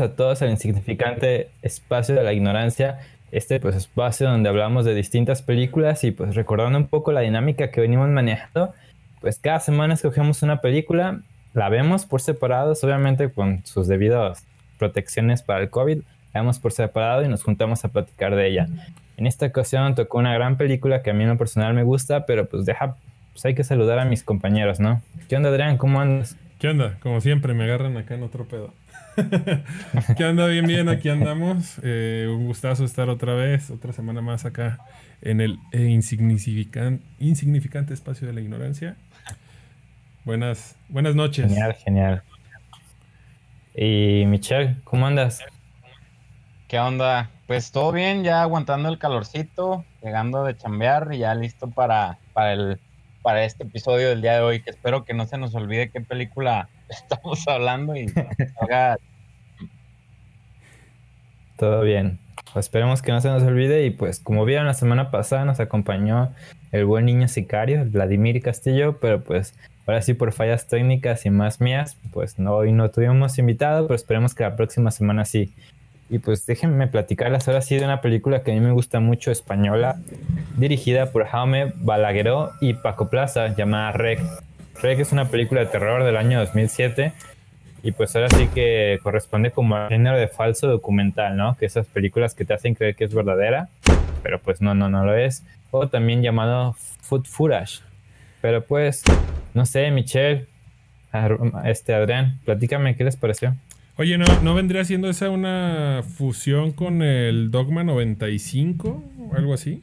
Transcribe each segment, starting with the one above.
a todos al insignificante espacio de la ignorancia, este pues espacio donde hablamos de distintas películas y pues recordando un poco la dinámica que venimos manejando, pues cada semana escogemos una película, la vemos por separados, obviamente con sus debidas protecciones para el COVID, la vemos por separado y nos juntamos a platicar de ella. En esta ocasión tocó una gran película que a mí en lo personal me gusta, pero pues deja, pues hay que saludar a mis compañeros, ¿no? ¿Qué onda Adrián? ¿Cómo andas? ¿Qué onda? Como siempre, me agarran acá en otro pedo. ¿Qué onda? Bien, bien, aquí andamos. Eh, un gustazo estar otra vez, otra semana más acá en el insignificante, insignificante espacio de la ignorancia. Buenas, buenas noches. Genial, genial. Y Michelle, ¿cómo andas? ¿Qué onda? Pues todo bien, ya aguantando el calorcito, llegando de chambear y ya listo para, para, el, para este episodio del día de hoy, que espero que no se nos olvide qué película estamos hablando y. Todo bien. Esperemos que no se nos olvide y pues como vieron la semana pasada nos acompañó el buen niño sicario, Vladimir Castillo, pero pues ahora sí por fallas técnicas y más mías, pues no, hoy no tuvimos invitado, pero esperemos que la próxima semana sí. Y pues déjenme platicarles ahora sí de una película que a mí me gusta mucho, española, dirigida por Jaume Balagueró y Paco Plaza, llamada Rec. Rec es una película de terror del año 2007 y pues ahora sí que corresponde como al género de falso documental, ¿no? Que esas películas que te hacen creer que es verdadera, pero pues no, no, no lo es. O también llamado Food Footage. Pero pues, no sé, Michelle, este Adrián, platícame qué les pareció. Oye, ¿no, ¿no vendría siendo esa una fusión con el Dogma 95 o algo así?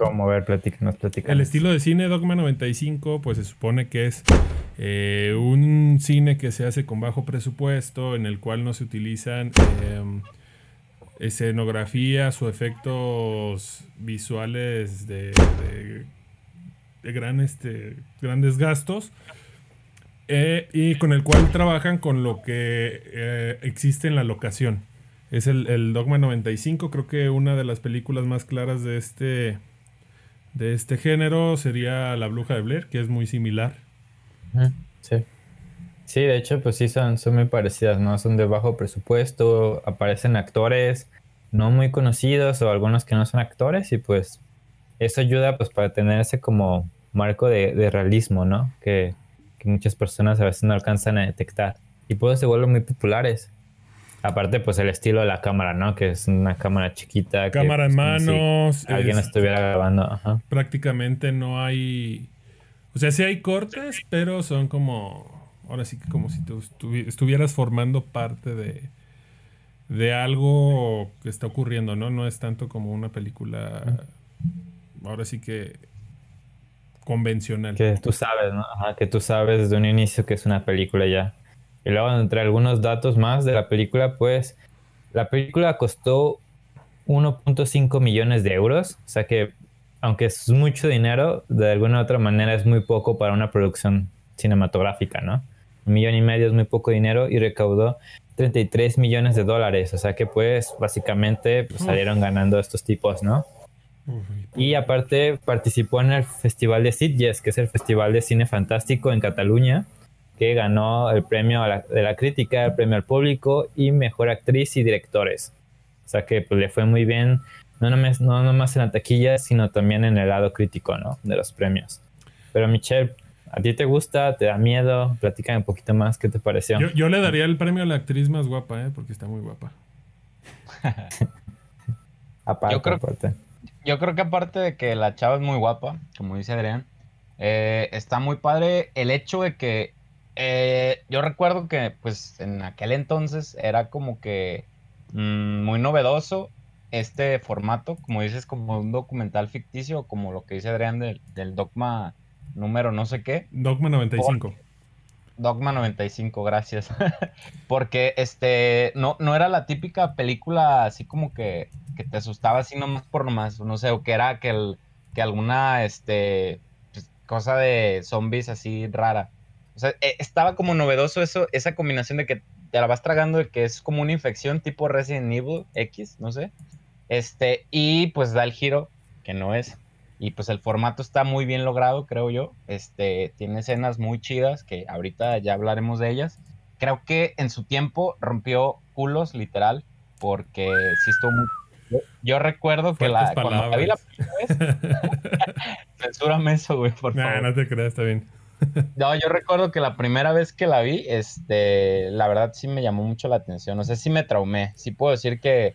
¿Cómo? Ver, platícanos, platícanos. El estilo de cine Dogma 95, pues se supone que es eh, un cine que se hace con bajo presupuesto, en el cual no se utilizan em, escenografías o efectos visuales de, gran, este, grandes gastos eh, y con el cual trabajan con lo que eh, existe en la locación. Es el, Dogma 95, creo que una de las películas más claras de este, de este género sería La Bruja de Blair, que es muy similar. Sí. Sí, de hecho, pues sí, son, son muy parecidas, ¿no? Son de bajo presupuesto, aparecen actores no muy conocidos o algunos que no son actores y pues eso ayuda pues para tener ese como marco de, de realismo, ¿no? Que, que muchas personas a veces no alcanzan a detectar. Y pues se vuelven muy populares. Aparte, pues el estilo de la cámara, ¿no? Que es una cámara chiquita. Cámara en manos. alguien estuviera grabando. Prácticamente no hay. O sea, sí hay cortes, pero son como. Ahora sí que como si tú estuvieras formando parte de. De algo que está ocurriendo, ¿no? No es tanto como una película. Ahora sí que convencional. Que tú sabes, ¿no? Ajá, que tú sabes desde un inicio que es una película ya. Y luego, entre algunos datos más de la película, pues la película costó 1.5 millones de euros. O sea que, aunque es mucho dinero, de alguna u otra manera es muy poco para una producción cinematográfica, ¿no? Un millón y medio es muy poco dinero y recaudó 33 millones de dólares. O sea que, pues, básicamente pues, salieron ganando estos tipos, ¿no? Y aparte participó en el Festival de Sitges, que es el Festival de Cine Fantástico en Cataluña, que ganó el premio de la crítica, el premio al público y mejor actriz y directores. O sea que pues, le fue muy bien, no nomás, no nomás en la taquilla, sino también en el lado crítico ¿no? de los premios. Pero Michelle, ¿a ti te gusta? ¿Te da miedo? Platícame un poquito más, ¿qué te pareció? Yo, le daría el premio a la actriz más guapa, ¿eh? porque está muy guapa. aparte, yo creo, aparte yo creo que aparte de que la chava es muy guapa, como dice Adrián, eh, está muy padre el hecho de que eh, yo recuerdo que pues en aquel entonces era como que mm, muy novedoso este formato, como dices, como un documental ficticio, como lo que dice Adrián del, dogma número no sé qué. Dogma 95. Dogma 95, gracias. Porque este no, no era la típica película así como que, que te asustaba así nomás por nomás, no sé, o que era que, el, que alguna este pues, cosa de zombies así rara. O sea, e, estaba como novedoso eso, esa combinación de que te la vas tragando de que es como una infección tipo Resident Evil X, no sé. Este, y pues da el giro que no es. Y pues el formato está muy bien logrado, creo yo. Este, tiene escenas muy chidas que ahorita ya hablaremos de ellas. creo que en su tiempo rompió culos, literal, porque sí estuvo muy yo, recuerdo que la, cuando la vi la primera vez, censúrame eso, güey, por favor. no te creas, está bien. No, yo recuerdo que la primera vez que la vi, este, la verdad sí me llamó mucho la atención. No sé si me traumé. Sí puedo decir que,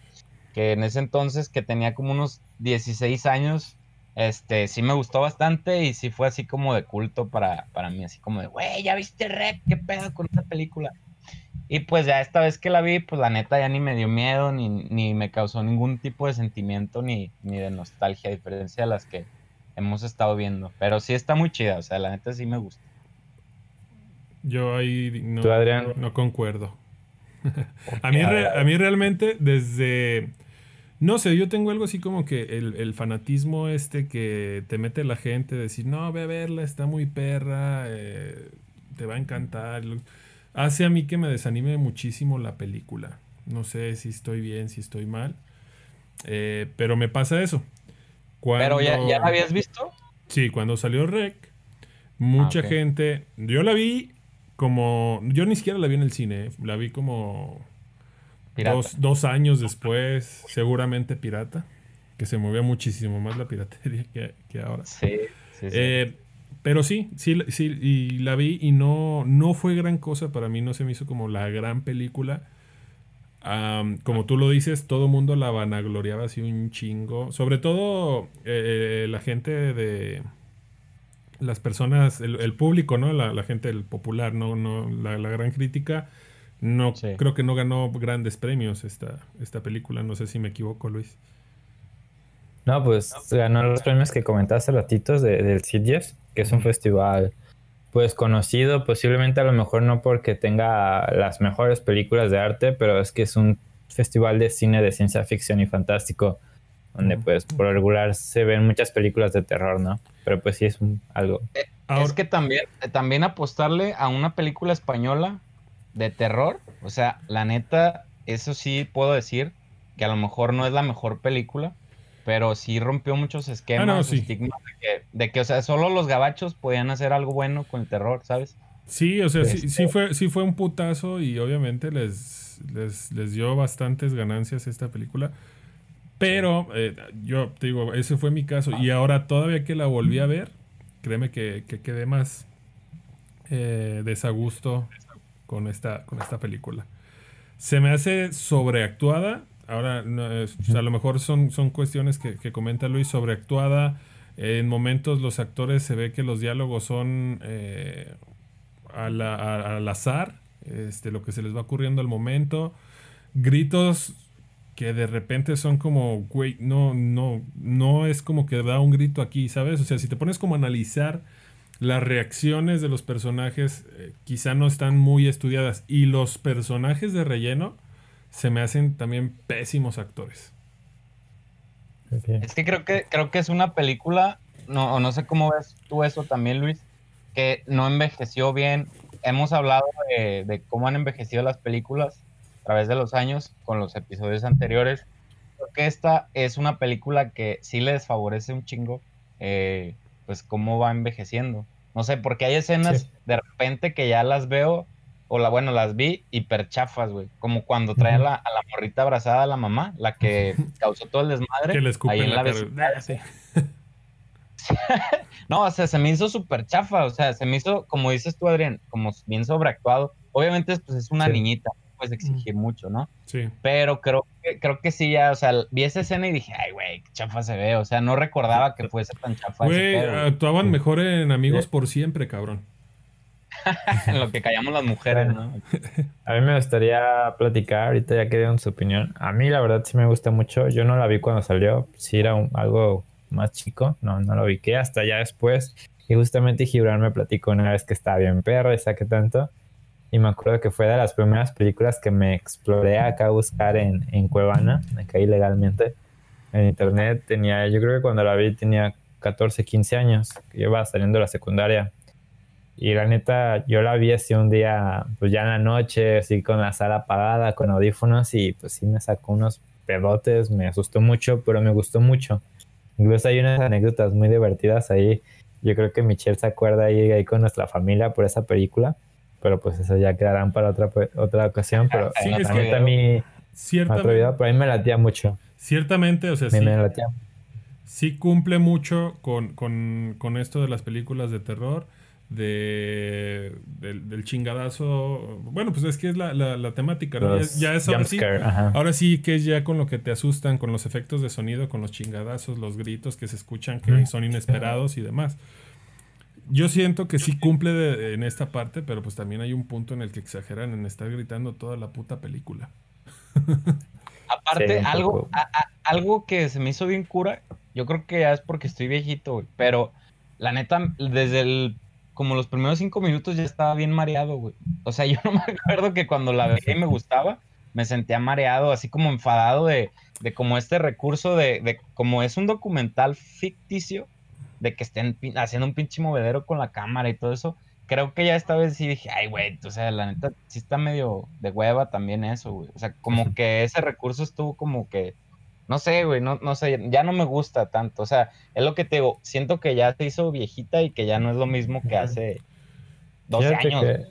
que en ese entonces, que tenía como unos 16 años, este, sí me gustó bastante y sí fue así como de culto para, para mí, así como de, güey, ¿ya viste Rec? ¿Qué pedo con esta película? Y pues ya esta vez que la vi, pues la neta ya ni me dio miedo, ni, ni me causó ningún tipo de sentimiento, ni, ni de nostalgia, a diferencia de las que hemos estado viendo. Pero sí está muy chida, o sea, la neta sí me gusta. Yo ahí no, no concuerdo. a, mí a mí realmente desde... No sé, yo tengo algo así como que el, fanatismo este que te mete la gente, decir, no, ve a verla, está muy perra, eh, te va a encantar hace a mí que me desanime muchísimo la película. No sé si estoy bien, si estoy mal. Eh, pero me pasa eso. ¿Pero ya, ya, la habías visto? Sí, cuando salió Rec, mucha ah, gente. Yo la vi como. Yo ni siquiera la vi en el cine. La vi como. Dos, años después, seguramente pirata. Que se movía muchísimo más la piratería que, ahora. Sí, sí, sí. Eh, pero sí, sí, sí, y la vi y no, no fue gran cosa para mí, no se me hizo como la gran película. Como tú lo dices, todo el mundo la vanagloriaba así un chingo. Sobre todo eh, la gente de las personas, el, público, ¿no? La, gente el popular, no, no, la, gran crítica. No, creo que no ganó grandes premios esta, esta película. No sé si me equivoco, Luis. No, pues ganó los premios que comentaste ratitos de, del CIDIES, que es un festival pues conocido, posiblemente a lo mejor no porque tenga las mejores películas de arte, pero es que es un festival de cine de ciencia ficción y fantástico, donde pues por regular se ven muchas películas de terror, ¿no? Pero pues sí es algo. Eh, es que también, también apostarle a una película española de terror, o sea, la neta, eso sí puedo decir que a lo mejor no es la mejor película, pero sí rompió muchos esquemas, ah, estigmas de que, o sea, solo los gabachos podían hacer algo bueno con el terror, ¿sabes? Sí, o sea, sí, este fue, sí fue un putazo y obviamente les, les, dio bastantes ganancias esta película. Pero eh, yo te digo, ese fue mi caso. Y ahora todavía que la volví a ver, créeme que, que quedé más eh, desagusto con esta, con esta película. Se me hace sobreactuada Ahora, a lo mejor son, son cuestiones que, comenta Luis, sobreactuada. En momentos los actores se ve que los diálogos son eh, al, azar, este, lo que se les va ocurriendo al momento. Gritos que de repente son como, güey, no, no, no es como que da un grito aquí, ¿sabes? O sea, si te pones como a analizar las reacciones de los personajes, eh, quizá no están muy estudiadas. Y los personajes de relleno se me hacen también pésimos actores. Es que creo que creo que es una película, no, no sé cómo ves tú eso también, Luis, que no envejeció bien. Hemos hablado de, cómo han envejecido las películas a través de los años con los episodios anteriores. Creo que esta es una película que sí le desfavorece un chingo, eh, pues cómo va envejeciendo. No sé, porque hay escenas de repente que ya las veo o la, bueno, las vi hiper chafas, güey. Como cuando trae a, la, morrita abrazada a la mamá, la que causó todo el desmadre. Que le ahí en la, la no, o sea, se me hizo súper chafa, o sea, se me hizo, como dices tú, Adrián, como bien sobreactuado. Obviamente, pues es una niñita, puedes exigir mucho, ¿no? Sí. Pero creo que, creo que sí, ya, o sea, vi esa escena y dije, ay, güey, qué chafa se ve, o sea, no recordaba que fuese tan chafa. Güey, actuaban mejor en Amigos por Siempre, cabrón. en lo que callamos las mujeres, ¿no? A mí me gustaría platicar, ahorita ya que dieron su opinión. A mí la verdad sí me gusta mucho. Yo no la vi cuando salió, sí era algo más chico, no, no lo vi que hasta ya después. Y justamente Gibran me platicó una vez que estaba bien perro y saqué tanto. Y me acuerdo que fue de las primeras películas que me exploré acá a buscar en, en Cuevana, acá ilegalmente, en internet. Tenía, yo creo que cuando la vi tenía 14, 15 años, que iba saliendo de la secundaria. Y la neta, yo la vi así un día, pues ya en la noche, así con la sala apagada, con audífonos, y pues sí me sacó unos pedotes, me asustó mucho, pero me gustó mucho. Incluso hay unas anécdotas muy divertidas ahí. Yo creo que Michelle se acuerda ahí, ahí con nuestra familia por esa película, pero pues eso ya quedarán para otra, otra ocasión. Pero Sí, la neta, a mí, pero a mí me latía mucho. ciertamente, o sea, sí, me latía. sí cumple mucho con, con, con esto de las películas de terror, de, del, del chingadazo. Bueno, pues es que es la, la, la temática, ¿no? Ya, Los ya es ahora sí, ahora sí que es ya con lo que te asustan, con los efectos de sonido, con los chingadazos, los gritos que se escuchan que son inesperados y demás. Yo siento que sí cumple de- en esta parte, pero pues también hay un punto en el que exageran en estar gritando toda la puta película. Aparte, Sí, algo, poco. a- a- algo que se me hizo bien cura, yo creo que ya es porque estoy viejito, güey, pero la neta, desde el, como los primeros cinco minutos ya estaba bien mareado, güey. O sea, yo no me acuerdo que cuando la veía y me gustaba, me sentía mareado, así como enfadado de, de como este recurso de, de como es un documental ficticio, de que estén haciendo un pinche movedero con la cámara y todo eso. Creo que ya esta vez sí dije, ay, güey, o sea, la neta, sí está medio de hueva también eso, güey. O sea, como que ese recurso estuvo como que, no sé, güey, no, no sé, ya no me gusta tanto. O sea, es lo que te digo, siento que ya se hizo viejita y que ya no es lo mismo que hace 12 Fíjate años.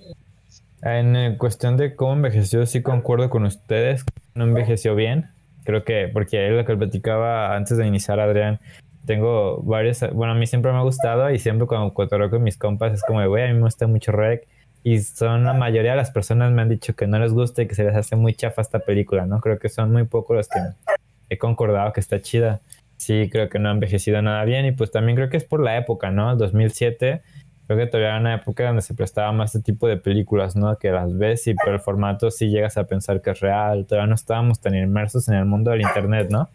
en eh, cuestión de cómo envejeció, sí concuerdo con ustedes. No envejeció bien. Creo que, porque es lo que platicaba antes de iniciar, Adrián. Tengo varios, bueno, a mí siempre me ha gustado y siempre cuando cotorreo con mis compas es como, güey, a mí me gusta mucho Rec. Y son la mayoría de las personas me han dicho que no les gusta y que se les hace muy chafa esta película, ¿no? Creo que son muy pocos los que he concordado que está chida. Sí, creo que no ha envejecido nada bien y pues también creo que es por la época, ¿no? El 2007 creo que todavía era una época donde se prestaba más este tipo de películas, ¿no? Que las ves y por el formato sí llegas a pensar que es real. Todavía no estábamos tan inmersos en el mundo del internet, ¿no?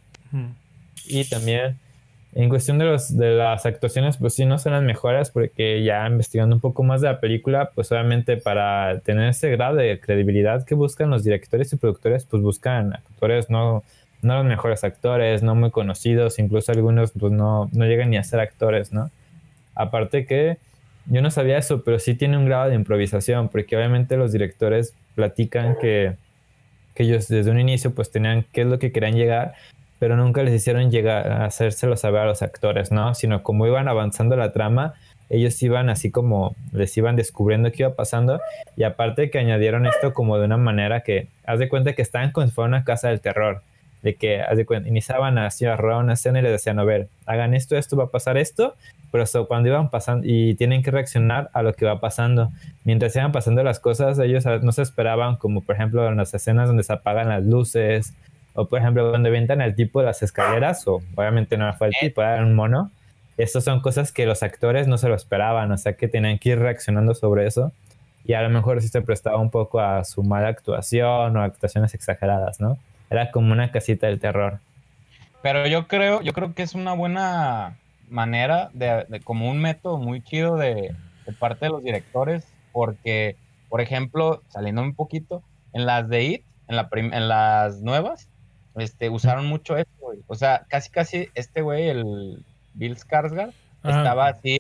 Y también en cuestión de, los, de las actuaciones, pues sí, no son las mejores porque ya investigando un poco más de la película, pues obviamente para tener ese grado de credibilidad que buscan los directores y productores, pues buscan actores no, no los mejores actores, no muy conocidos, incluso algunos pues no, no llegan ni a ser actores, ¿no? Aparte que yo no sabía eso, pero sí tiene un grado de improvisación, porque obviamente los directores platican que, que ellos desde un inicio pues tenían qué es lo que querían llegar, pero nunca les hicieron llegar a hacérselo saber a los actores, ¿no? Sino como iban avanzando la trama, ellos iban así como les iban descubriendo qué iba pasando y aparte que añadieron esto como de una manera que haz de cuenta que estaban como si fuera una casa del terror de que iniciaban a rodar una escena y les decían a ver hagan esto esto va a pasar esto pero so, cuando iban pasando y tienen que reaccionar a lo que va pasando. Mientras iban pasando las cosas ellos ah, no se esperaban como por ejemplo en las escenas donde se apagan las luces o por ejemplo cuando avientan el tipo de las escaleras o obviamente no fue el tipo era un mono. Estas son cosas que los actores no se lo esperaban, o sea que tenían que ir reaccionando sobre eso. Y a lo mejor sí se prestaba un poco a su mala actuación o actuaciones exageradas, ¿no? Era como una casita del terror. Pero yo creo, yo creo que es una buena manera de, de como un método muy chido de, de parte de los directores, porque, por ejemplo, saliendo un poquito, en las de IT, en, la prim- en las nuevas, este, usaron mucho esto, güey. O sea, casi casi este güey, el Bill Skarsgård, Ajá. estaba así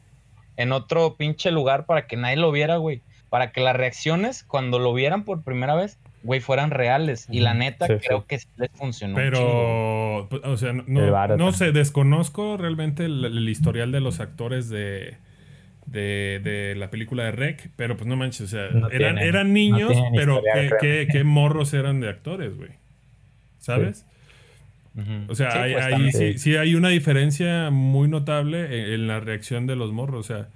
en otro pinche lugar para que nadie lo viera, güey. Para que las reacciones, cuando lo vieran por primera vez, güey, fueran reales. Y la neta, Sí, creo sí. que sí les funcionó. Pero, pues, o sea, no, no, sé, desconozco realmente el, el historial de los actores de, de, de la película de Rec, pero pues no manches, o sea, No eran, tienen- eran niños, pero qué, qué, morros eran de actores, güey. ¿Sabes? O sea, Sí, hay- pues, hay- sí, sí hay una diferencia muy notable en, en la reacción de los morros, o sea,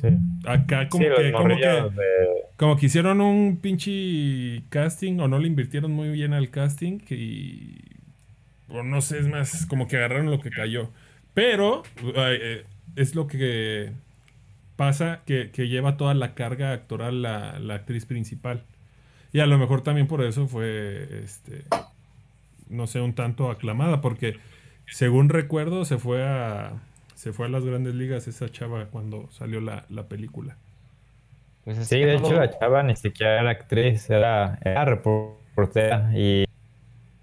Sí, acá como Sí, que... Como que morrillos de- como que hicieron un pinche casting o no le invirtieron muy bien al casting y o no sé, es más como que agarraron lo que cayó. Pero eh, es lo que pasa que, que lleva toda la carga actoral la, la actriz principal. Y a lo mejor también por eso fue, este, no sé, un tanto aclamada, porque según recuerdo se fue a, se fue a las grandes ligas esa chava cuando salió la, la película. Pues es Sí, de no hecho la chava ni siquiera era actriz, era, era reportera y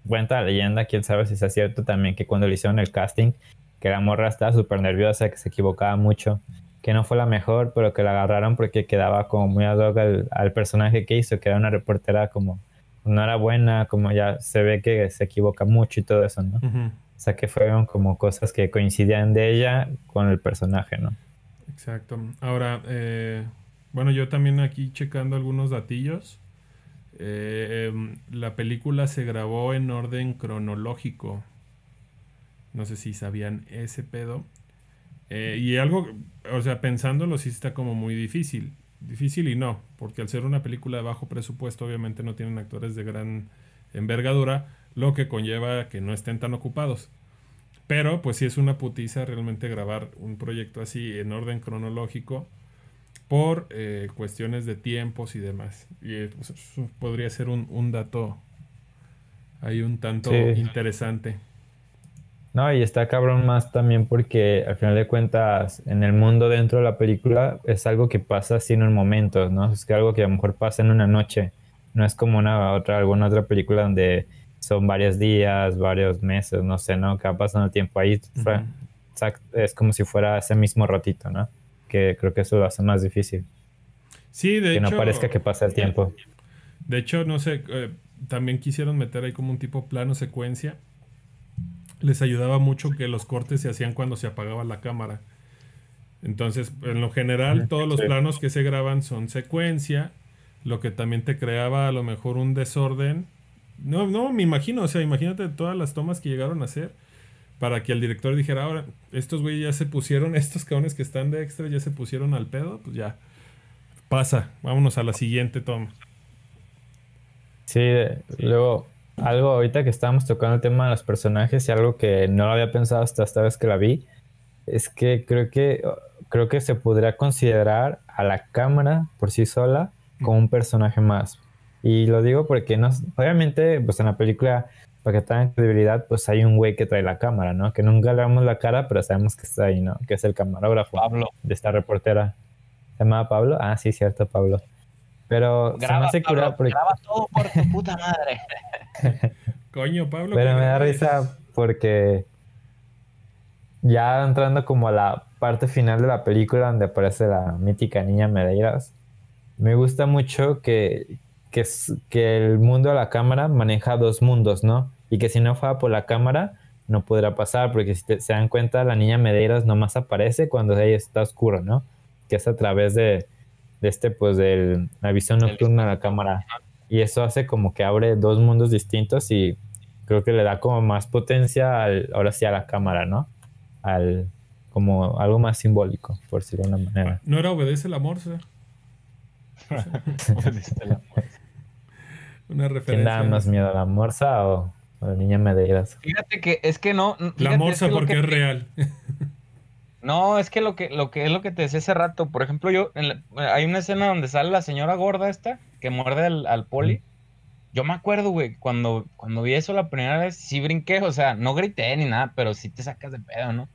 cuenta la leyenda, quién sabe si es cierto también que cuando le hicieron el casting, que la morra estaba súper nerviosa, que se equivocaba mucho, que no fue la mejor, pero que la agarraron porque quedaba como muy ad hoc al, al personaje que hizo, que era una reportera como no era buena, como ya se ve que se equivoca mucho y todo eso, ¿no? Ujú. O sea que fueron como cosas que coincidían de ella con el personaje, ¿no? Exacto. Ahora, eh, Bueno, yo también aquí checando algunos datillos. Eh, em, la película se grabó en orden cronológico. No sé si sabían ese pedo. Eh, y algo, o sea, pensándolo sí está como muy difícil. Difícil y no, porque al ser una película de bajo presupuesto obviamente no tienen actores de gran envergadura, lo que conlleva que no estén tan ocupados. Pero pues sí es una putiza realmente grabar un proyecto así en orden cronológico por eh, cuestiones de tiempos y demás. Y eh, pues, podría ser un, dato ahí un tanto interesante. No, y está cabrón más también porque al final de cuentas en el mundo dentro de la película es algo que pasa así en un momento, ¿no? Es que algo que a lo mejor pasa en una noche. No es como una otra, alguna otra película donde son varios días, varios meses, no sé, ¿no? Que va pasando el tiempo ahí. Es como si fuera ese mismo ratito, ¿no? Que creo que eso lo hace más difícil. Sí, de hecho. Que no parezca que pasa el tiempo. De hecho, no sé, eh, también quisieron meter ahí como un tipo plano secuencia. Les ayudaba mucho que los cortes se hacían cuando se apagaba la cámara. Entonces, en lo general, todos los planos que se graban son secuencia, lo que también te creaba a lo mejor un desorden no, no, me imagino, o sea, imagínate todas las tomas que llegaron a hacer para que el director dijera, ahora, estos güeyes ya se pusieron, estos cabrones que están de extra ya se pusieron al pedo, pues ya, pasa, vámonos a la siguiente toma. Sí, luego, algo ahorita que estábamos tocando el tema de los personajes y algo que no lo había pensado hasta esta vez que la vi, es que creo que, creo que se podría considerar a la cámara por sí sola como un personaje más. Y lo digo porque no, obviamente, pues en la película, para que tengan credibilidad, pues hay un güey que trae la cámara, ¿no? Que nunca le damos la cara, pero sabemos que está ahí, ¿no? Que es el camarógrafo Pablo. de esta reportera. ¿Se llama Pablo? Ah, sí, cierto, Pablo. Pero graba, se me hace porque... Graba todo por tu puta madre. Coño, Pablo. Pero me da risa porque ya entrando como a la parte final de la película donde aparece la mítica niña Medeiros, me gusta mucho que, que, es, que el mundo de la cámara maneja dos mundos, ¿no? Y que si no fuera por la cámara, no podrá pasar, porque si se dan cuenta, la niña Medeiros nomás aparece cuando ella está oscuro, ¿no? Que es a través de, de este, pues, de la visión nocturna de la cámara. Y eso hace como que abre dos mundos distintos y creo que le da como más potencia al, ahora sí a la cámara, ¿no? Al, como algo más simbólico, por decirlo de una manera. No era obedece el amor, ¿sí? obedece el amor. Una referencia. ¿Quién da más miedo, la morsa o, la niña Medeiros? Fíjate que es que no. la morsa porque es real. No, es que lo que, lo que es lo que te decía hace rato. Por ejemplo, yo hay una escena donde sale la señora gorda esta que muerde al, poli. Yo me acuerdo, güey, cuando, cuando vi eso la primera vez, sí brinqué, o sea, no grité ni nada, pero sí te sacas de pedo, ¿no?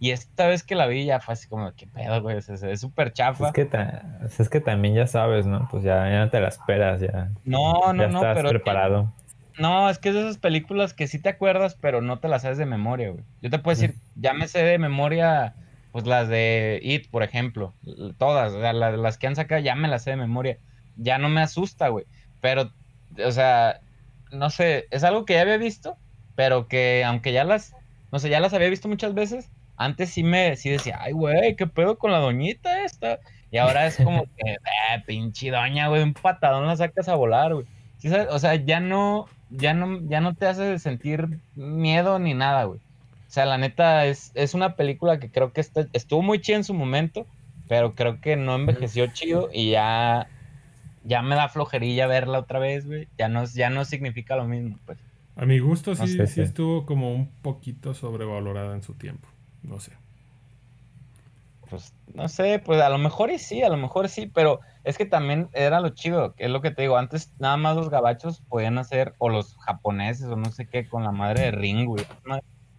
Y esta vez que la vi ya fue así como, qué pedo, güey, se, ve súper chafa. Es que, es que también ya sabes, ¿no? Pues ya, ya no te la esperas, ya. No, no, ya no, estás pero. preparado. no, es que es de esas películas que sí te acuerdas, pero no te las sabes de memoria, güey. Yo te puedo decir, ya me sé de memoria, pues las de It, por ejemplo. Todas, o sea, las, las que han sacado ya me las sé de memoria. Ya no me asusta, güey. Pero, o sea, no sé, es algo que ya había visto, pero que aunque ya las, no sé, ya las había visto muchas veces, antes sí me sí decía, ay, güey, ¿qué pedo con la doñita esta? Y ahora es como que, eh, pinche doña, güey, un patadón la sacas a volar, güey. O sea, ya no, ya no, ya no te hace sentir miedo ni nada, güey. O sea, la neta es, es una película que creo que estuvo muy chida en su momento, pero creo que no envejeció chido y ya, ya me da flojerilla verla otra vez, güey. Ya no, ya no significa lo mismo, pues. A mi gusto sí, sí estuvo como un poquito sobrevalorada en su tiempo no sé. Pues no sé, pues a lo mejor y sí, a lo mejor sí, pero es que también era lo chido, que es lo que te digo, antes nada más los gabachos podían hacer, o los japoneses, o no sé qué, con la madre de Ringo,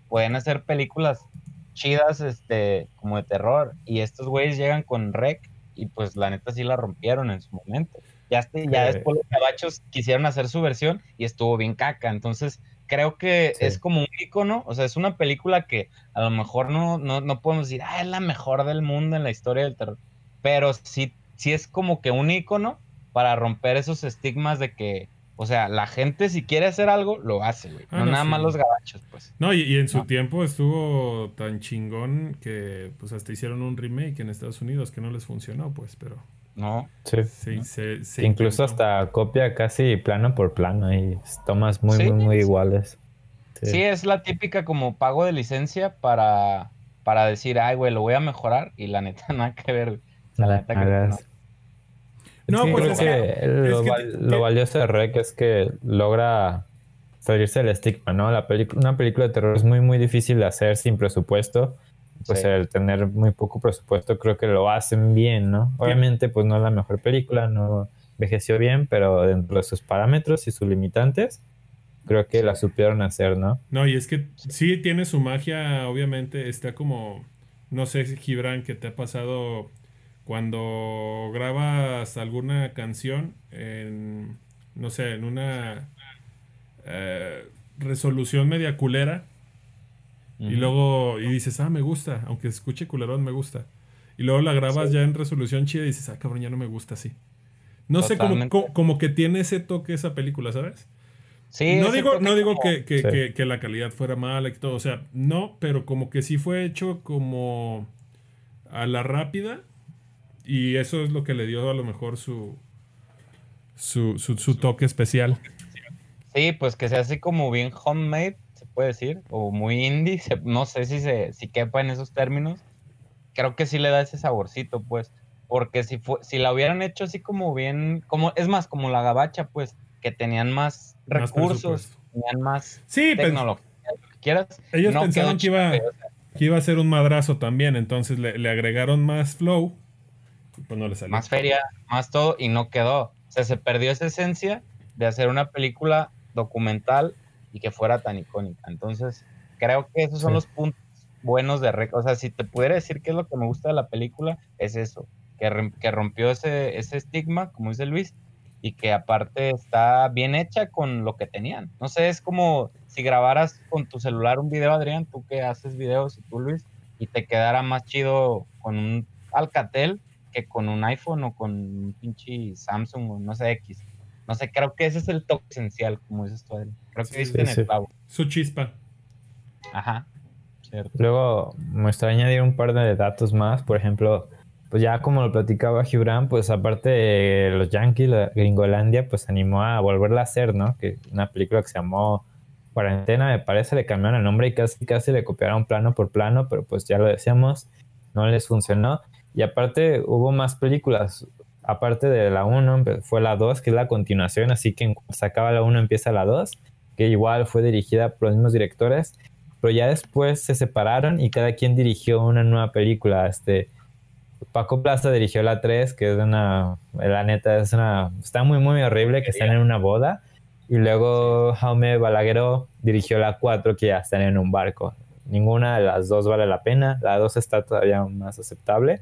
podían hacer películas chidas, este, como de terror, y estos güeyes llegan con Rec, y pues la neta sí la rompieron en su momento. Ya, este, ya después los gabachos quisieron hacer su versión y estuvo bien caca, entonces creo que es como un icono, o sea, es una película que a lo mejor no, no, podemos decir, ah, es la mejor del mundo en la historia del terror, pero sí, sí es como que un icono para romper esos estigmas de que O sea, la gente si quiere hacer algo, lo hace, güey. Ah, no, no, nada sí. más los gabachos, pues. No, y, y en su No. tiempo estuvo tan chingón que pues hasta hicieron un remake en Estados Unidos que no les funcionó, pues, pero No. Sí. sí, Incluso hasta copia casi plano por plano y tomas muy, Sí, muy, muy iguales. Sí. es la típica como pago de licencia para, para decir, ay, güey, lo voy a mejorar. Y la neta, nada que ver, güey. O sea, la neta que no. No, Sí, pues, es que que- lo, es que val- ti- lo ti- valioso de Rec es que logra salirse del estigma, ¿no? La pelicu- una película de terror es muy, muy difícil de hacer sin presupuesto. Pues Sí. el tener muy poco presupuesto creo que lo hacen bien, ¿no? Obviamente, pues no es la mejor película, no envejeció bien, pero dentro de sus parámetros y sus limitantes, creo que la supieron hacer, ¿no? No, y es que sí tiene su magia, obviamente, está como, no sé, Gibran, que te ha pasado cuando grabas alguna canción en, no sé, en una eh, resolución media culera y luego, y dices, ah, me gusta, aunque escuche culerón, me gusta. Y luego la grabas ya en resolución chida y dices, ah, cabrón, ya no me gusta así. No sé, como, como, como que tiene ese toque esa película, ¿sabes? Sí, no digo, no digo como- que, que- Sí. que- que la calidad fuera mala y todo, o sea, no, pero como que sí fue hecho como a la rápida y eso es lo que le dio a lo mejor su su, su, su toque especial. Sí, pues que sea así como bien homemade, puede decir, o muy indie, se- no sé si se si quepa en esos términos. Creo que sí le da ese saborcito, pues, porque si fue, si la hubieran hecho así como bien, como es más como la gabacha, pues, que tenían más Más recursos, tenían más Sí, pens- tecnología, lo que quieras. ellos no pensaban que iba, que iba a ser un madrazo también, entonces le, le agregaron más flow pues no le salió. más feria, más todo, y no quedó. O sea, se perdió esa esencia de hacer una película documental y que fuera tan icónica. Entonces, creo que esos son Sí. los puntos buenos de Rec. O sea, si te pudiera decir qué es lo que me gusta de la película, es eso, que, que rompió ese, ese estigma, como dice Luis, y que aparte está bien hecha con lo que tenían. No sé, es como si grabaras con tu celular un video, Adrián, tú que haces videos y tú, Luis, y te quedara más chido con un Alcatel que con un iPhone o con un pinche Samsung o no sé, X. No sé, creo que ese es el toque esencial, como dices tú. Creo que Sí, diste en sí. el clavo. Su chispa. Ajá. Cierto. Luego me gustaría añadir un par de datos más. Por ejemplo, pues ya como lo platicaba Gibran, pues aparte de los Yankees, la Gringolandia, pues animó a volverla a hacer, ¿no? Que una película que se llamó Cuarentena, me parece, le cambiaron el nombre y casi casi le copiaron plano por plano, pero pues ya lo decíamos, no les funcionó. Y aparte hubo más películas. Aparte de la 1, fue la 2, que es la continuación, así que en cuanto se acaba la 1 empieza la 2, que igual fue dirigida por los mismos directores pero ya después se separaron y cada quien dirigió una nueva película. Este, Paco Plaza dirigió la 3, que es una, la neta, es una, está muy, muy horrible, que están en una boda. Y luego Jaume Balagueró dirigió la 4, que ya están en un barco. Ninguna de las dos vale la pena, la 2 está todavía más aceptable.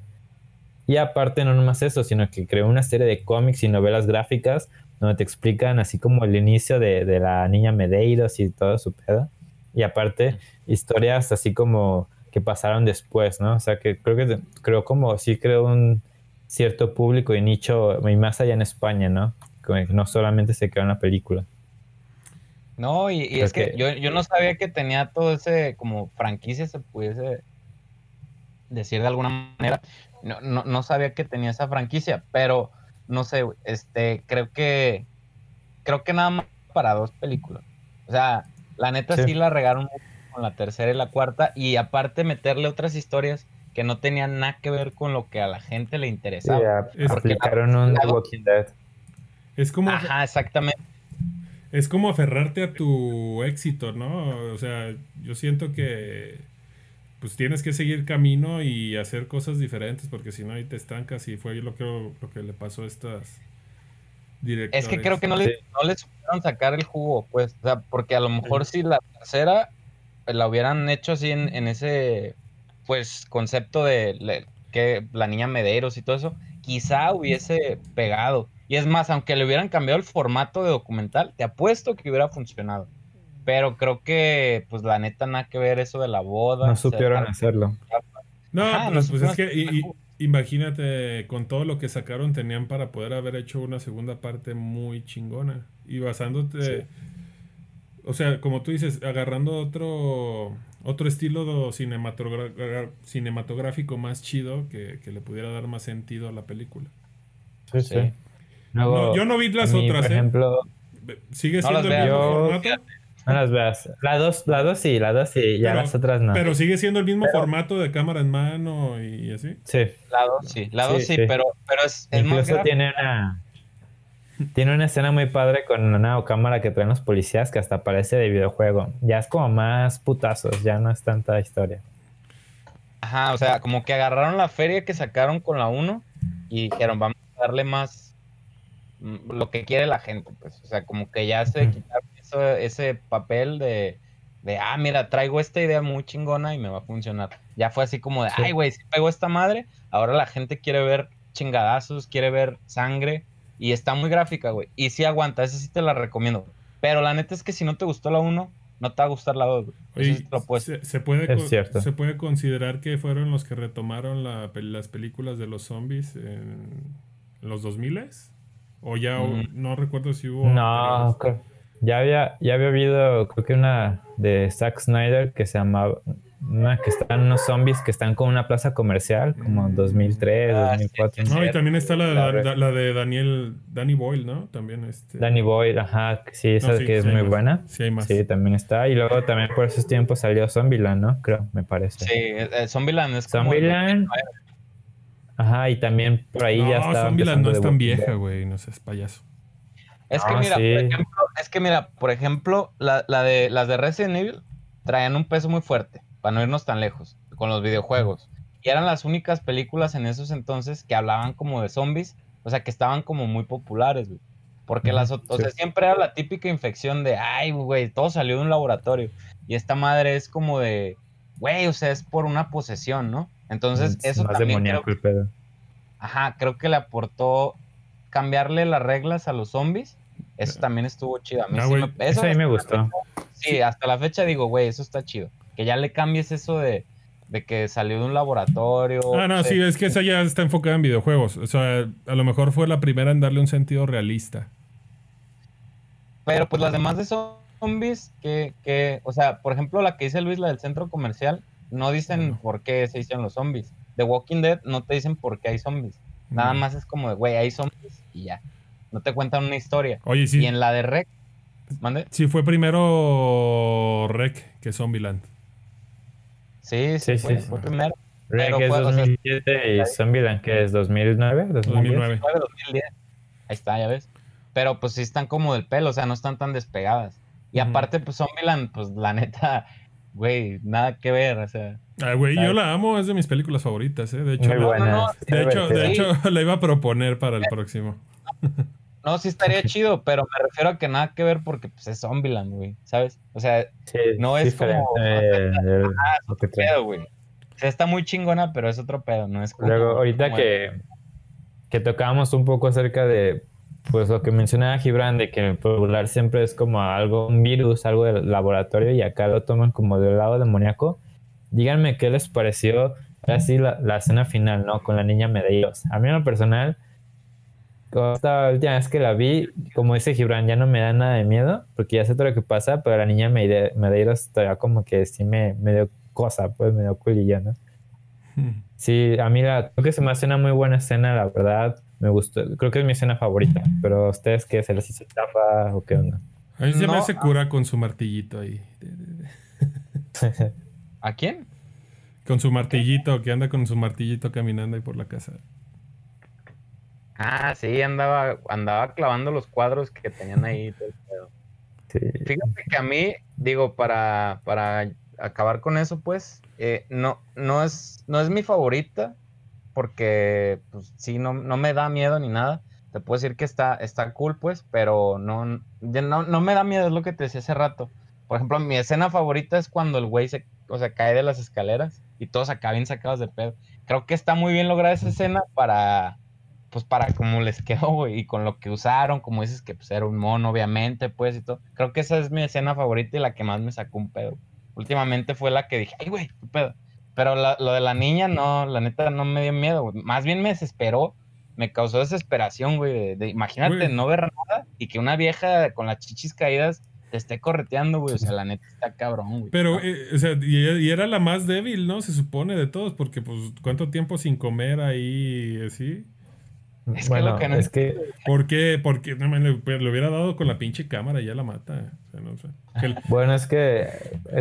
Y aparte no nomás eso, sino que creó una serie de cómics y novelas gráficas donde te explican así como el inicio de, de la niña Medeiros y todo su pedo. Y aparte, historias así como que pasaron después, ¿no? O sea, que creo que creo como sí creo un cierto público y nicho, y más allá en España, ¿no? Que no solamente se quedó en la película. No, y, es que que- yo, yo no sabía que tenía todo ese como franquicia, se pudiese decir de alguna manera. No, no, no sabía que tenía esa franquicia, pero no sé, este, creo que creo que nada más para dos películas. O sea, la neta sí, Sí. la regaron con la tercera y la cuarta, y aparte meterle otras historias que no tenían nada que ver con lo que a la gente le Sí, interesaba. Es- aplicaron un. Walking Dead. Es como, Ajá, exactamente. es como aferrarte a tu éxito, ¿no? O sea, yo siento que pues tienes que seguir camino y hacer cosas diferentes porque si no ahí te estancas y fue lo que, lo que le pasó a estas directores. Es que creo que no le, no le supieron sacar el jugo, pues. O sea, porque a lo mejor si la tercera eh, la hubieran hecho así en, en ese, pues, concepto de le- que la niña Medeiros y todo eso, quizá hubiese pegado. Y es más, aunque le hubieran cambiado el formato de documental, te apuesto que hubiera funcionado. Pero creo que, pues, la neta, nada que ver eso de la boda. No o sea, supieron hacerlo. No, Ajá, pero no pues es que y, y- imagínate, con todo lo que sacaron, tenían para poder haber hecho una segunda parte muy chingona. Y basándote, o sea, como tú dices, agarrando otro, otro estilo cinematográfico más chido que, que, le pudiera dar más sentido a la película. Sí, sí. yo no vi las otras, por ¿eh? ejemplo, ¿Sigue siendo el mismo formato? No las veas. La dos, la dos sí, la dos sí, ya las otras no. Pero sigue siendo el mismo formato de cámara en mano y así. Sí. La dos sí, la dos sí, pero, pero es, Incluso tiene una tiene una escena muy padre con una cámara que traen los policías que hasta parece de videojuego. Ya es como más putazos, ya no es tanta historia. Ajá, o sea, como que agarraron la feria que sacaron con la 1 y dijeron, vamos a darle más mm, lo que quiere la gente, pues. O sea, como que ya se quitaron ese papel de, de, ah, mira, traigo esta idea muy chingona y me va a funcionar. Ya fue así como de, ay, güey, si pegó esta madre, ahora la gente quiere ver chingadazos, quiere ver sangre y está muy gráfica, güey. Y sí aguanta, esa sí te la recomiendo. Pero la neta es que si no te gustó la 1, no te va a gustar la 2. se, puede se puede considerar que fueron los que retomaron las películas de los zombies en los 2000 o ya mm. no recuerdo si hubo no ya había, ya había habido, creo que una de Zack Snyder que se llamaba, una que están unos zombies que están con una plaza comercial, como en 2003, 2004. No, y también está la, la, de Daniel, Danny Boyle, ¿no? También este... Danny Boyle, ajá, sí, esa que es muy buena. Sí, hay más. Sí, también está. Y luego también por esos tiempos salió Zombieland, ¿no? Creo, me parece. Sí, eh, Zombieland es como... Zombieland... Ajá, y también por ahí ya estaba. Zombieland no es tan vieja, güey, no seas payaso. Es que, mira, por ejemplo, es que mira, por ejemplo, la, de, las de Resident Evil traían un peso muy fuerte, para no irnos tan lejos, con los videojuegos. Y eran las únicas películas en esos entonces que hablaban como de zombies, o sea, que estaban como muy populares, güey. Porque las, o sea, siempre era la típica infección de, ay, güey, todo salió de un laboratorio. Y esta madre es como de, güey, o sea, es por una posesión, ¿no? Entonces, eso más también creo, el pedo. Ajá, creo que le aportó cambiarle las reglas a los zombies eso también estuvo chido. A mí, sí me, eso, a mí me gustó. Sí, hasta la fecha digo, güey, eso está chido. Que ya le cambies eso de, de que salió de un laboratorio. Ah, no, sí, es que esa ya está enfocada en videojuegos. O sea, a lo mejor fue la primera en darle un sentido realista. Pero pues las demás de zombies, que, que, o sea, por ejemplo, la que dice Luis, la del centro comercial, no dicen por qué se hicieron los zombies. The Walking Dead no te dicen por qué hay zombies. Nada más es como de, güey, hay zombies y ya no te cuentan una historia. Oye, sí. Y en la de Rec, ¿mande? Sí, fue primero Rec que Zombieland. Sí, sí, sí, fue, primero. Rec es 2007 y Zombieland que es 2009, 2009. 2010. Ahí está, ya ves. Pero pues sí están como del pelo, o sea, no están tan despegadas. Y aparte, pues Zombieland, pues la neta, güey, nada que ver, o sea. Ay, güey, yo la amo, es de mis películas favoritas, ¿eh? De hecho, de, hecho, de hecho, la iba a proponer para el próximo. No, sí estaría chido, pero me refiero a que nada que ver porque pues, es Zombieland, güey, ¿sabes? O sea, no es como... otro pedo, güey. O sea, está muy chingona, pero es otro pedo, no es como... Luego, ahorita que, que tocábamos un poco acerca de, pues lo que mencionaba Gibran, de que el popular siempre es como algo, un virus, algo del laboratorio, y acá lo toman como del lado demoníaco. Díganme qué les pareció así la, la escena final, ¿no? Con la niña Medeiros. A mí en lo personal esta última vez que la vi, como dice Gibran, ya no me da nada de miedo, porque ya sé todo lo que pasa, pero la niña Medeiros todavía como que sí me, me dio cosa, pues me dio culilla, ¿no? Hmm. Sí, a mí la, creo que se me hace una muy buena escena, la verdad, me gustó, creo que es mi escena favorita, pero ¿ustedes qué? ¿Se les hizo tapa o qué onda? A mí se me hace cura con su martillito ahí. ¿A quién? Con su martillito, que anda con su martillito caminando ahí por la casa. Ah, sí, andaba, andaba clavando los cuadros que tenían ahí. Fíjate que a mí, digo, para, para acabar con eso, pues, eh, no, no, es, no es mi favorita, porque, pues, sí, no, no me da miedo ni nada. Te puedo decir que está, está cool, pues, pero no, no, no me da miedo, es lo que te decía hace rato. Por ejemplo, mi escena favorita es cuando el güey se, o sea, cae de las escaleras y todos acá bien sacados de pedo. Creo que está muy bien lograda esa escena para, pues para como les quedó, güey, y con lo que usaron, como dices que pues era un mono, obviamente, pues, y todo. Creo que esa es mi escena favorita y la que más me sacó un pedo. Últimamente fue la que dije, ay, güey, qué pedo. Pero lo de la niña, no, la neta no me dio miedo, güey. Más bien me desesperó, me causó desesperación, güey. De, imagínate no ver nada y que una vieja con las chichis caídas te esté correteando, güey. O sea, la neta está cabrón, güey. Pero, eh, o sea, y, era la más débil, ¿no? Se supone de todos, porque, pues, ¿cuánto tiempo sin comer ahí, así? Es que lo que no es que... ¿Por qué? Porque no, le, le, hubiera dado con la pinche cámara y ya la mata. Bueno, es que,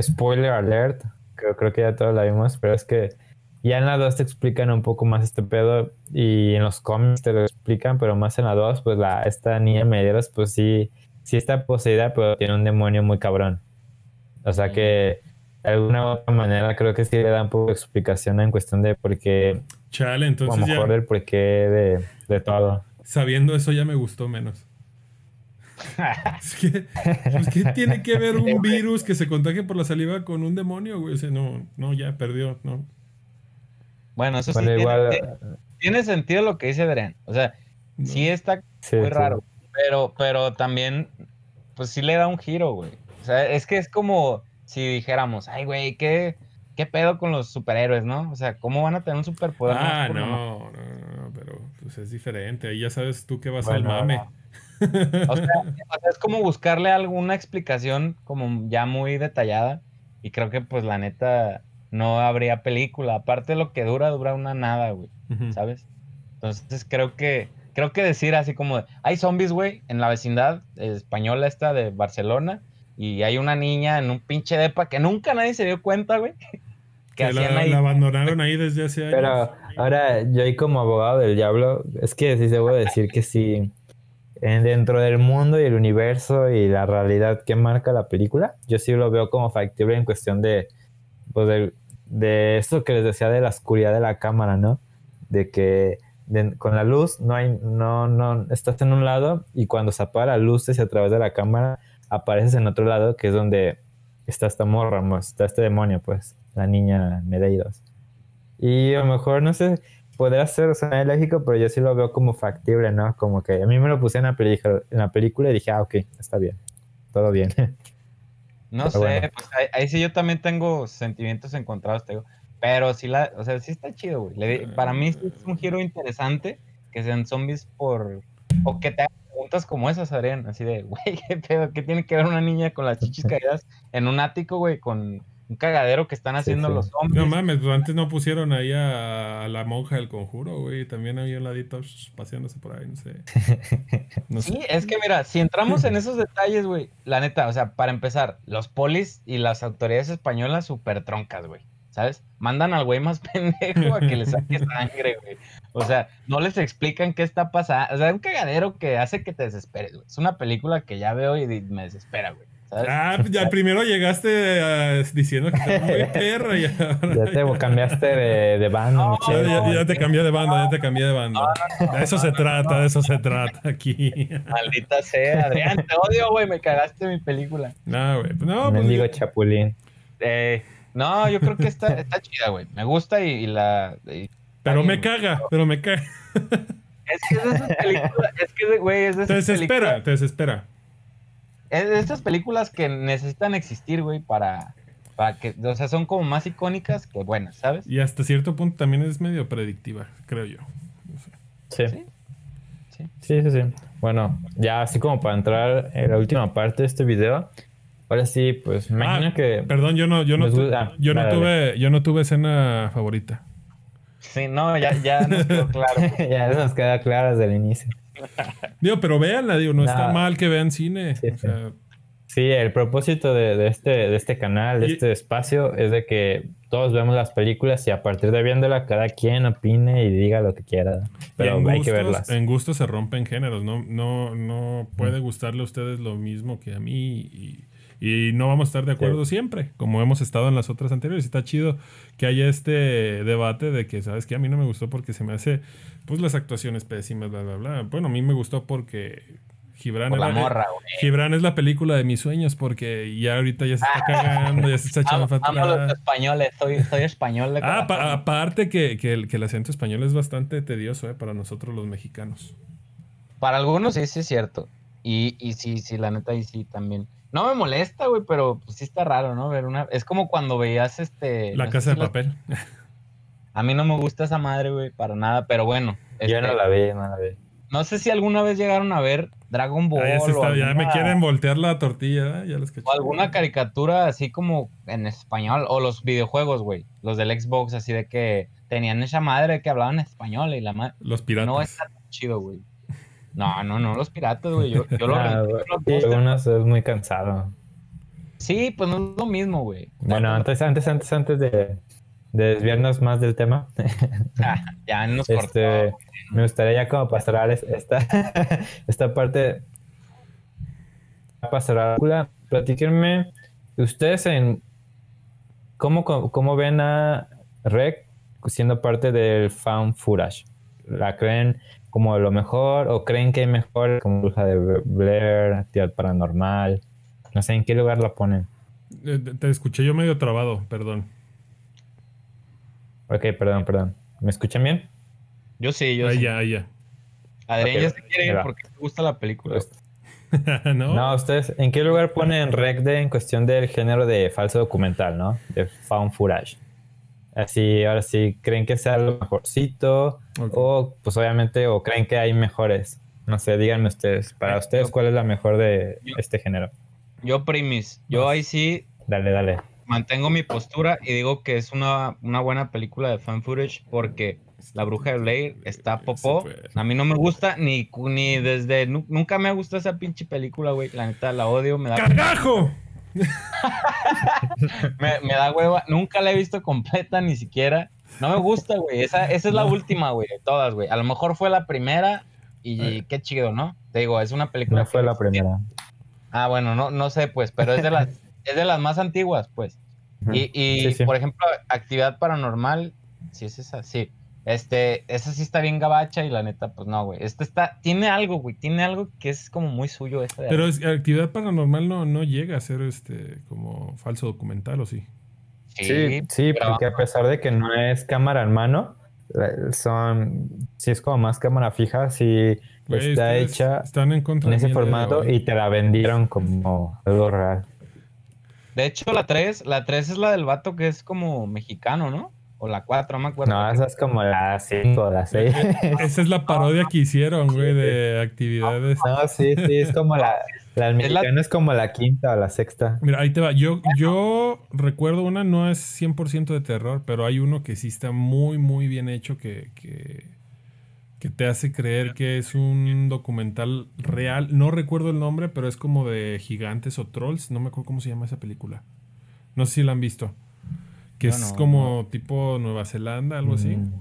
spoiler alert, creo, creo que ya todos la vimos, pero es que ya en la 2 te explican un poco más este pedo y en los cómics te lo explican, pero más en la 2, pues la, esta niña Medeiros, pues sí, sí está poseída, pero tiene un demonio muy cabrón. O sea que de alguna u otra manera creo que sí le da un poco de explicación en cuestión de por qué. Chale, entonces. a lo mejor el porqué de, de todo. Sabiendo eso ya me gustó menos. es que, pues, ¿qué tiene que ver un virus que se contagie por la saliva con un demonio, güey? O no, no, ya perdió, no. Bueno, eso sí. Tiene, sentido lo que dice Adrián. O sea, sí está muy raro. Pero, pero también, pues sí le da un giro, güey. O sea, es que es como si dijéramos, ay, güey, ¿qué, ¿qué pedo con los superhéroes, no? O sea, ¿cómo van a tener un superpoder? Ah, no, no, no, pero pues es diferente. Ahí ya sabes tú que vas al mame. O sea, es como buscarle alguna explicación como ya muy detallada. Y creo que pues la neta no habría película. Aparte lo que dura, dura una nada, güey. ¿Sabes? Entonces creo que, creo que decir así como, hay zombies, güey, en la vecindad española esta de Barcelona. Y hay una niña en un pinche depa que nunca nadie se dio cuenta, güey. Que, la, abandonaron ahí desde hace años. Pero ahora, yo ahí como abogado del diablo, es que sí debo decir que sí dentro del mundo y el universo y la realidad que marca la película, yo sí lo veo como factible en cuestión de, pues de, eso que les decía de la oscuridad de la cámara, ¿no? De que con la luz no hay, no, no, estás en un lado y cuando se apaga la luz a través de la cámara apareces en otro lado que es donde está esta morra, está este demonio, pues, la niña Medeiros. Y a lo mejor, no sé, podría ser, o sea, lógico, pero yo sí lo veo como factible, ¿no? Como que a mí me lo puse en la, película, en la película y dije, ah, ok, está bien, todo bien. No sé, pues ahí, sí yo también tengo sentimientos encontrados, te digo. Pero sí, la, o sea, sí está chido, güey. para mí es un giro interesante que sean zombies por... O que te hagan preguntas como esas, Adrián. Así de, güey, ¿qué pedo? ¿Qué tiene que ver una niña con las chichis caídas en un ático, güey, con un cagadero que están haciendo los hombres. No mames, pues antes no pusieron ahí a, la monja del conjuro, güey. También había un ladito paseándose por ahí, no sé. sí, es que mira, si entramos en esos detalles, güey, la neta, o sea, para empezar, los polis y las autoridades españolas súper troncas, güey. ¿Sabes? Mandan al güey más pendejo a que le saque sangre, güey. O sea, no les explican qué está pasando. O sea, es un cagadero que hace que te desesperes, güey. Es una película que ya veo y me desespera, güey. Ah, pues ya primero llegaste uh, diciendo que estás muy perra. Ya, ya te cambiaste de, de banda, ya, ya, te cambié de banda, ya te cambié de banda. de eso se trata, de eso se trata aquí. Maldita sea, Adrián, te odio, güey, me cagaste mi película. No, güey, pues no. Pues, digo chapulín. Eh, no, yo creo que está, está chida, güey. Me gusta y, la. pero me caga, pero me caga. Es que es de esas películas, es que, güey, es de esas Te desespera, te desespera estas películas que necesitan existir, güey, para, para que, o sea, son como más icónicas que buenas, ¿sabes? Y hasta cierto punto también es medio predictiva, creo yo. Sí. ¿Sí? Sí, sí, sí. Bueno, ya así como para entrar en la última parte de este video, ahora sí, pues me imagino ah, que. Perdón, yo no, yo no, yo no tuve, yo no tuve escena favorita. Sí, no, ya, ya nos quedó claro. ya nos queda claro desde el inicio. Digo, pero véanla, digo, no, está mal que vean cine. Sí, el propósito de, este, de este canal, de este espacio, es de que todos vemos las películas y a partir de viéndola, cada quien opine y diga lo que quiera. Pero hay que verlas. En gusto se rompen géneros, no, no, no puede gustarle a ustedes lo mismo que a mí y y no vamos a estar de acuerdo siempre, como hemos estado en las otras anteriores. Está chido que haya este debate de que, ¿sabes que A mí no me gustó porque se me hace, pues, las actuaciones pésimas, bla, bla, bla. Bueno, a mí me gustó porque Gibran, Gibran es la película de mis sueños porque ya ahorita ya se está cagando, ya se está echando fatal. los españoles, soy, soy español. De ah, aparte que, que, el, que, el, acento español es bastante tedioso eh, para nosotros los mexicanos. Para algunos sí, sí es cierto. Y, y sí, sí, la neta, y sí también. No me molesta, güey, pero pues sí está raro, ¿no? Ver una. Es como cuando veías este. La no casa de papel. A mí no me gusta esa madre, güey, para nada, pero bueno. Yo este, no la vi, no la vi. no sé si alguna vez llegaron a ver Dragon Ball Ah, ya, se o, ya me alguna, quieren voltear la tortilla, ¿eh? ya les caché. o alguna caricatura así como en español, o los videojuegos, güey, los del Xbox, así de que tenían esa madre que hablaban español y la madre. Los piratas. No está tan chido, güey. No, no, no, los piratas, güey. Yo, yo lo Ah, algunos es muy cansado. Sí, pues no es lo mismo, güey. Bueno, antes, antes, antes, antes de, de desviarnos más del tema, Ah, ya nos este, cortó. me gustaría ya como pasar es- esta, esta parte. Pasar a la película. Platíquenme, ustedes en cómo, cómo ven a Rec siendo parte del fan footage. ¿La creen como lo mejor o creen que hay mejor como Bruja de Blair, Actividad Paranormal? No sé en qué lugar la ponen. Eh, Te escuché yo medio trabado, perdón. Ok, perdón, perdón. ¿Me escuchan bien? Yo sí, yo Ahí sí. ya, ahí ya. Adrián Ok, ya se quiere ir porque te gusta la película. Pues, ¿No? No, ustedes, ¿en qué lugar ponen Rec de en cuestión del género de falso documental, no? De found footage. Así, ahora sí, ¿creen que sea lo mejorcito? O, pues obviamente, o creen que hay mejores. No sé, díganme ustedes. Para ustedes, ¿cuál es la mejor de yo- este género? Yo, primis, yo ahí sí Dale, dale. Mantengo mi postura y digo que es una, una buena película de fan footage porque La Bruja de Blair está popó. A mí no me gusta ni, ni desde... nu- nunca me ha gustado esa pinche película, güey. La neta, la odio, me da, ¡Cagajo! me, me da hueva. Nunca la he visto completa ni siquiera. No me gusta, güey. Esa, esa es la No. última, güey, de todas, güey. A lo mejor fue la primera y Eh. qué chido, ¿no? Te digo, es una película... No fue la primera. Ah, bueno, no, no sé, pues, pero es de las, es de las más antiguas, pues. Y, y, Sí, sí. por ejemplo, actividad paranormal, sí es esa, sí. Este, esa sí está bien gabacha y la neta, pues no, güey. Este está, tiene algo, güey, tiene algo que es como muy suyo esta de Pero es- actividad paranormal no, no llega a ser este como falso documental, ¿o sí? Sí, sí, pero- porque a pesar de que no es cámara en mano, son, sí es como más cámara fija, sí Güey, está hecha Están en contra en ese formato y te la vendieron como algo real. De hecho, la 3, la 3 es la del vato que es como mexicano, ¿no? O la 4, no me acuerdo. No, esa es como la 5 o la 6. Esa es la parodia que hicieron, güey, de actividades. No, sí, sí, es como la. La del Es la- mexicano es como la quinta o la sexta. Mira, ahí te va. Yo, yo recuerdo una, no es 100% de terror, pero hay uno que sí está muy, muy bien hecho que, que, que te hace creer que es un documental real. No recuerdo el nombre, pero es como de gigantes o trolls. No me acuerdo cómo se llama esa película. No sé si la han visto. Que es no, como tipo Nueva Zelanda, algo así. Mm,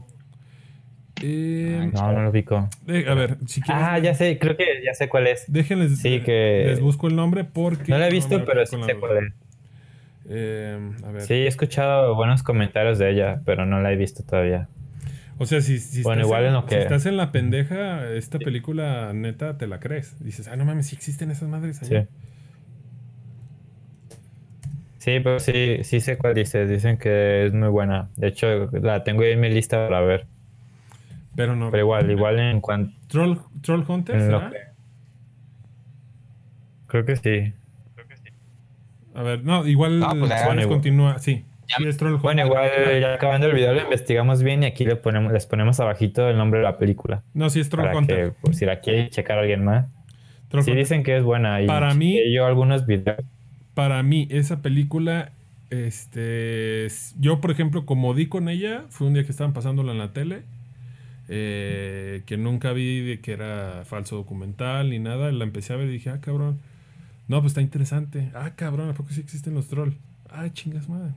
Eh, No, no lo pico. eh, a ver, si quieres, Ah, ya sé, creo que ya sé cuál es. déjenles. Sí, que- Les busco el nombre porque. No la he visto, pero sí sé cuál es. Eh, a ver. Sí, he escuchado buenos comentarios de ella, pero no la he visto todavía. O sea, si, si Bueno, estás igual en, en lo si estás en la pendeja, esta película neta te la crees. Dices, ah, no mames, sí existen esas madres Sí. allá. Sí, pero sí, sí sé cuál dices. Dicen que es muy buena. De hecho, la tengo ahí en mi lista para ver. Pero no. Pero igual, igual en cuanto. Troll, Troll Hunter, ¿será? que- Creo que sí. A ver, no, igual No, pues, si ya, quieres bueno, igual. continúa. Sí, Ya-. Bueno, igual ya acabando el video lo investigamos bien y aquí le ponemos, les ponemos abajito el nombre de la película. No, sí es Troll Hunter. que, pues, si la quiere checar alguien más. Troll Sí Hunter. dicen que es buena. Y Para mí- yo algunos videos. Para mí, esa película, este, es- yo por ejemplo, como di con ella, fue un día que estaban pasándola en la tele, eh, que nunca vi de que era falso documental ni nada, la empecé a ver y dije, ah, cabrón, no, pues está interesante, ah, cabrón, ¿a poco sí existen los trolls? Ah, chingas madre.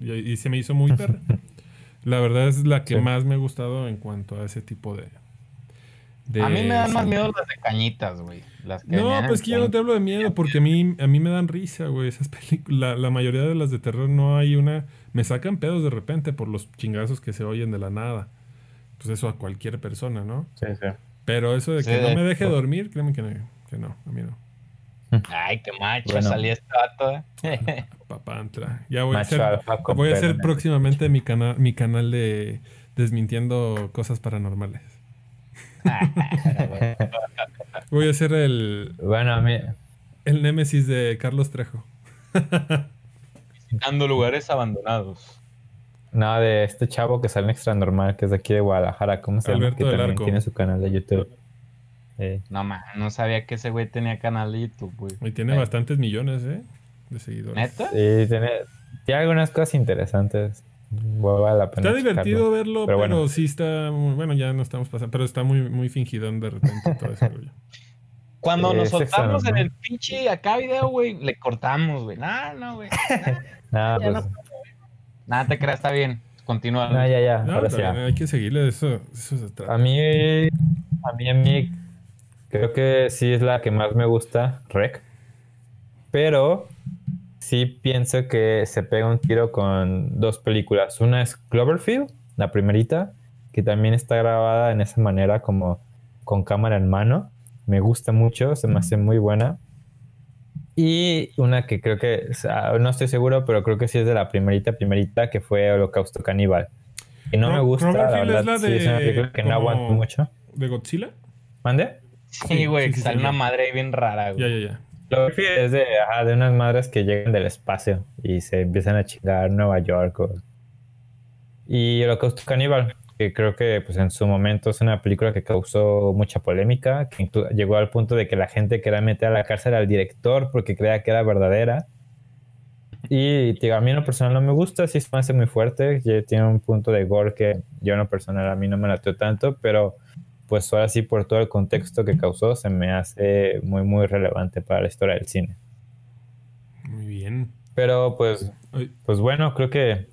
Y, y se me hizo muy perra. La verdad es la que Sí. más me ha gustado en cuanto a ese tipo de... de A mí me dan más miedo las de cañitas, güey. Las que No, pues que yo no te hablo de miedo, porque a mí, a mí me dan risa, güey, esas películas. La, la mayoría de las de terror no hay una... Me sacan pedos de repente por los chingazos que se oyen de la nada. Pues eso a cualquier persona, ¿no? Sí, sí. Pero eso de Sí, que no me deje dormir, créeme que no, que no, a mí no. Ay, qué macho Bueno. salía este vato, eh. Papá, entra. Ya voy a hacer, alfa voy a hacer próximamente mi, cana mi canal de desmintiendo cosas paranormales. Voy a hacer el... Bueno, a mí, El némesis de Carlos Trejo. Visitando lugares abandonados. No, de este chavo que sale en extra normal, que es de aquí de Guadalajara, ¿cómo se llama? Alberto Que también Arco. tiene su canal de YouTube. Eh, No, man, no sabía que ese güey tenía canal de YouTube, güey. Y tiene Eh, bastantes millones, ¿eh? De seguidores. ¿Neta? sí, tiene, tiene algunas cosas interesantes. Vale la pena Está divertido checarlo. verlo, Pero pero, bueno. sí está muy, bueno, ya no estamos pasando, pero está muy, muy fingidón de repente todo ese rollo. Cuando nos soltamos en el pinche acá video, güey, le cortamos, güey. No, no, güey. Nada, pues. no. Nada te creas, está bien. Continúa. No, ya, ya. No, ahora está sí. ya. bien, hay que seguirle, eso, eso se trata. A mí, a mí, a mí, creo que sí es la que más me gusta, Rec. Pero sí pienso que se pega un tiro con dos películas. Una es Cloverfield, la primerita, que también está grabada en esa manera como con cámara en mano. Me gusta mucho, se me hace muy buena. Y una que creo que, o sea, no estoy seguro, pero creo que sí es de la primerita, primerita, que fue Holocausto Caníbal. Y no me gusta, la Cloverfield es la sí, es una de película que no aguanto mucho. ¿De Godzilla? ¿Mande? Sí, güey, sí, que sí, sale sí, una ya. madre ahí bien rara, Ya, güey. ya, ya. Cloverfield es de, ajá, de unas madres que llegan del espacio y se empiezan a chingar Nueva York. o- Y Holocausto Caníbal, que creo que pues, en su momento es una película que causó mucha polémica, que llegó al punto de que la gente quería meter a la cárcel al director porque creía que era verdadera. Y digo, a mí en lo personal no me gusta, sí se me hace muy fuerte, ya tiene un punto de gore que yo en lo personal a mí no me lateó tanto, pero pues ahora sí por todo el contexto que causó se me hace muy muy relevante para la historia del cine. Muy bien. Pero pues, pues bueno, creo que...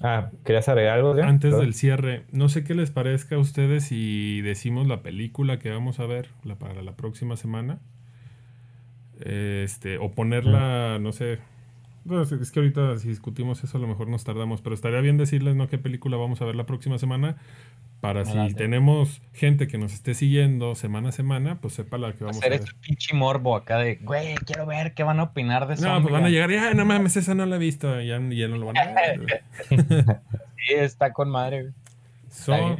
Ah, ¿querías agregar algo? Leon? Antes del cierre, no sé qué les parezca a ustedes si decimos la película que vamos a ver la- para la próxima semana. Este, o ponerla, no sé. Bueno, es que ahorita si discutimos eso a lo mejor nos tardamos, pero estaría bien decirles no qué película vamos a ver la próxima semana para si tenemos gente que nos esté siguiendo semana a semana, pues sepa la que vamos a Hacer ver. este pinche morbo acá de, güey, quiero ver qué van a opinar de No, Zombie. pues van a llegar y, "Ay, no mames, esa no la he visto, y ya, ya no lo van a ver. Sí, está con madre, güey. So,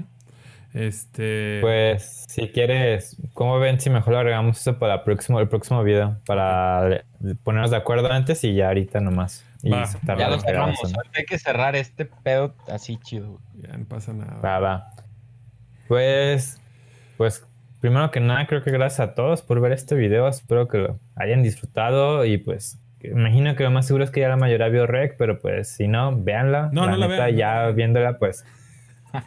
este... Pues si quieres, ¿cómo ven si mejor lo agregamos eso para el próximo, el próximo video? Para ponernos de acuerdo antes y ya ahorita nomás. Y Ya lo cerramos. Hay que cerrar este pedo así chido, güey. Ya no pasa nada. Va, va. Pues, pues, primero que nada, creo que gracias a todos por ver este video. Espero que lo hayan disfrutado y pues, imagino que lo más seguro es que ya la mayoría vio Rec, pero pues si no, véanla. No, no la neta, vean. Ya viéndola, pues,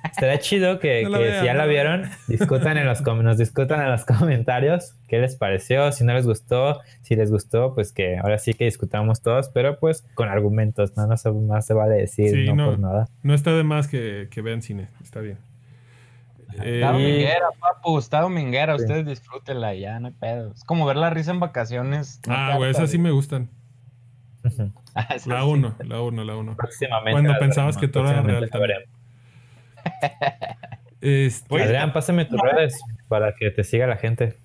estaría chido que, No la que vean, si ya no la la vieron, discutan en los, com- nos discutan en los comentarios qué les pareció, si no les gustó, si les gustó, pues que ahora sí que discutamos todos, pero pues con argumentos, no, no se, más se vale decir, Sí, no, no. por nada. No está de más que, que vean cine, está bien. Eh, Está y- dominguera, papu, está dominguera. Sí. Ustedes disfrútenla ya, no hay pedo. Es como ver la risa en vacaciones. no ah, güey, esas sí me gustan. Ah, La sí. 1, la 1, la 1. Próximamente. Cuando pensabas que todo era real. Este, Adrián, pásame tus redes para que te siga la gente.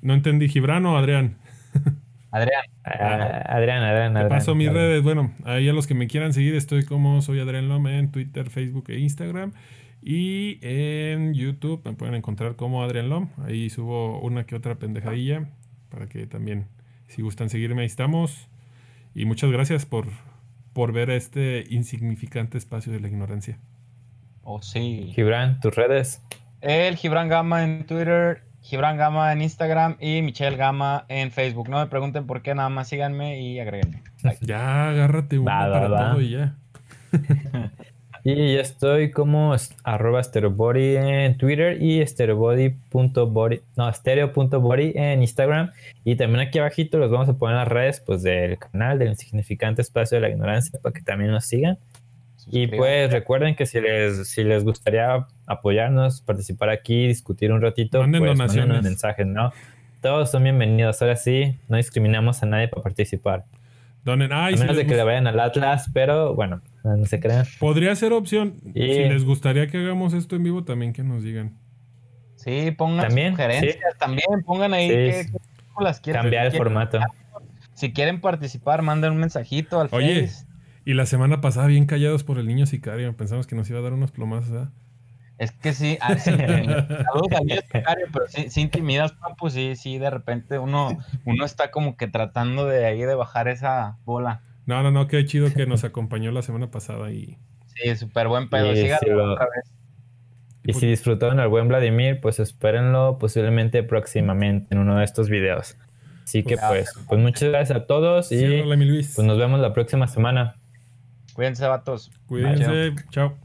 no entendí, Gibran o Adrián. Adrián, Ah, Adrián, Adrián, Te Adrián. paso mis Adrián. redes. Bueno, ahí a los que me quieran seguir, estoy como soy Adrián Lome en Twitter, Facebook e Instagram. Y en YouTube me pueden encontrar como Adrián Lom. Ahí subo una que otra pendejadilla para que también, si gustan seguirme, ahí estamos. Y muchas gracias por, por ver este insignificante espacio de la ignorancia. oh sí. Gibran, tus redes. El Gibran Gama en Twitter, Gibran Gama en Instagram y Michelle Gama en Facebook. No me pregunten por qué, nada más síganme y agréguenme. Ya, agárrate uno para va. todo y ya. Y yo estoy como arroba stereobody en Twitter y stereobody.body, no, stereo.body en Instagram. Y también aquí abajito los vamos a poner las redes pues del canal del insignificante espacio de la ignorancia para que también nos sigan. Y pues recuerden que si les, si les gustaría apoyarnos, participar aquí, discutir un ratito, Manden pues donaciones. mándenos mensajes, ¿no? Todos son bienvenidos. Ahora sí, no discriminamos a nadie para participar. Donen. Ay, a menos de que le vayan al Atlas, pero bueno, no se crean. Podría ser opción. Y- Si les gustaría que hagamos esto en vivo, también que nos digan. Sí, pongan También, sugerencias, también pongan ahí Sí, qué, sí. qué películas quieren. Cambiar el quieren- formato. Si quieren participar, manden un mensajito al Oye. Face. Y la semana pasada bien callados por el niño sicario. Pensamos que nos iba a dar unos plomazos. Es que sí, ah, sí, saludos a Sicario, pero sí, sí intimidas, papu, sí, sí, de repente uno, uno está como que tratando de ahí de bajar esa bola. No, no, no, qué chido que nos acompañó la semana pasada y... Sí, súper buen pedo, Sí, síganlo sí, lo- otra vez. Y si disfrutaron al buen Vladimir, pues espérenlo posiblemente próximamente en uno de estos videos. Así que Pues- pues, pues muchas gracias a todos y Ciérrale, mi Luis. pues nos vemos la próxima semana. Cuídense, vatos. Cuídense. Chao.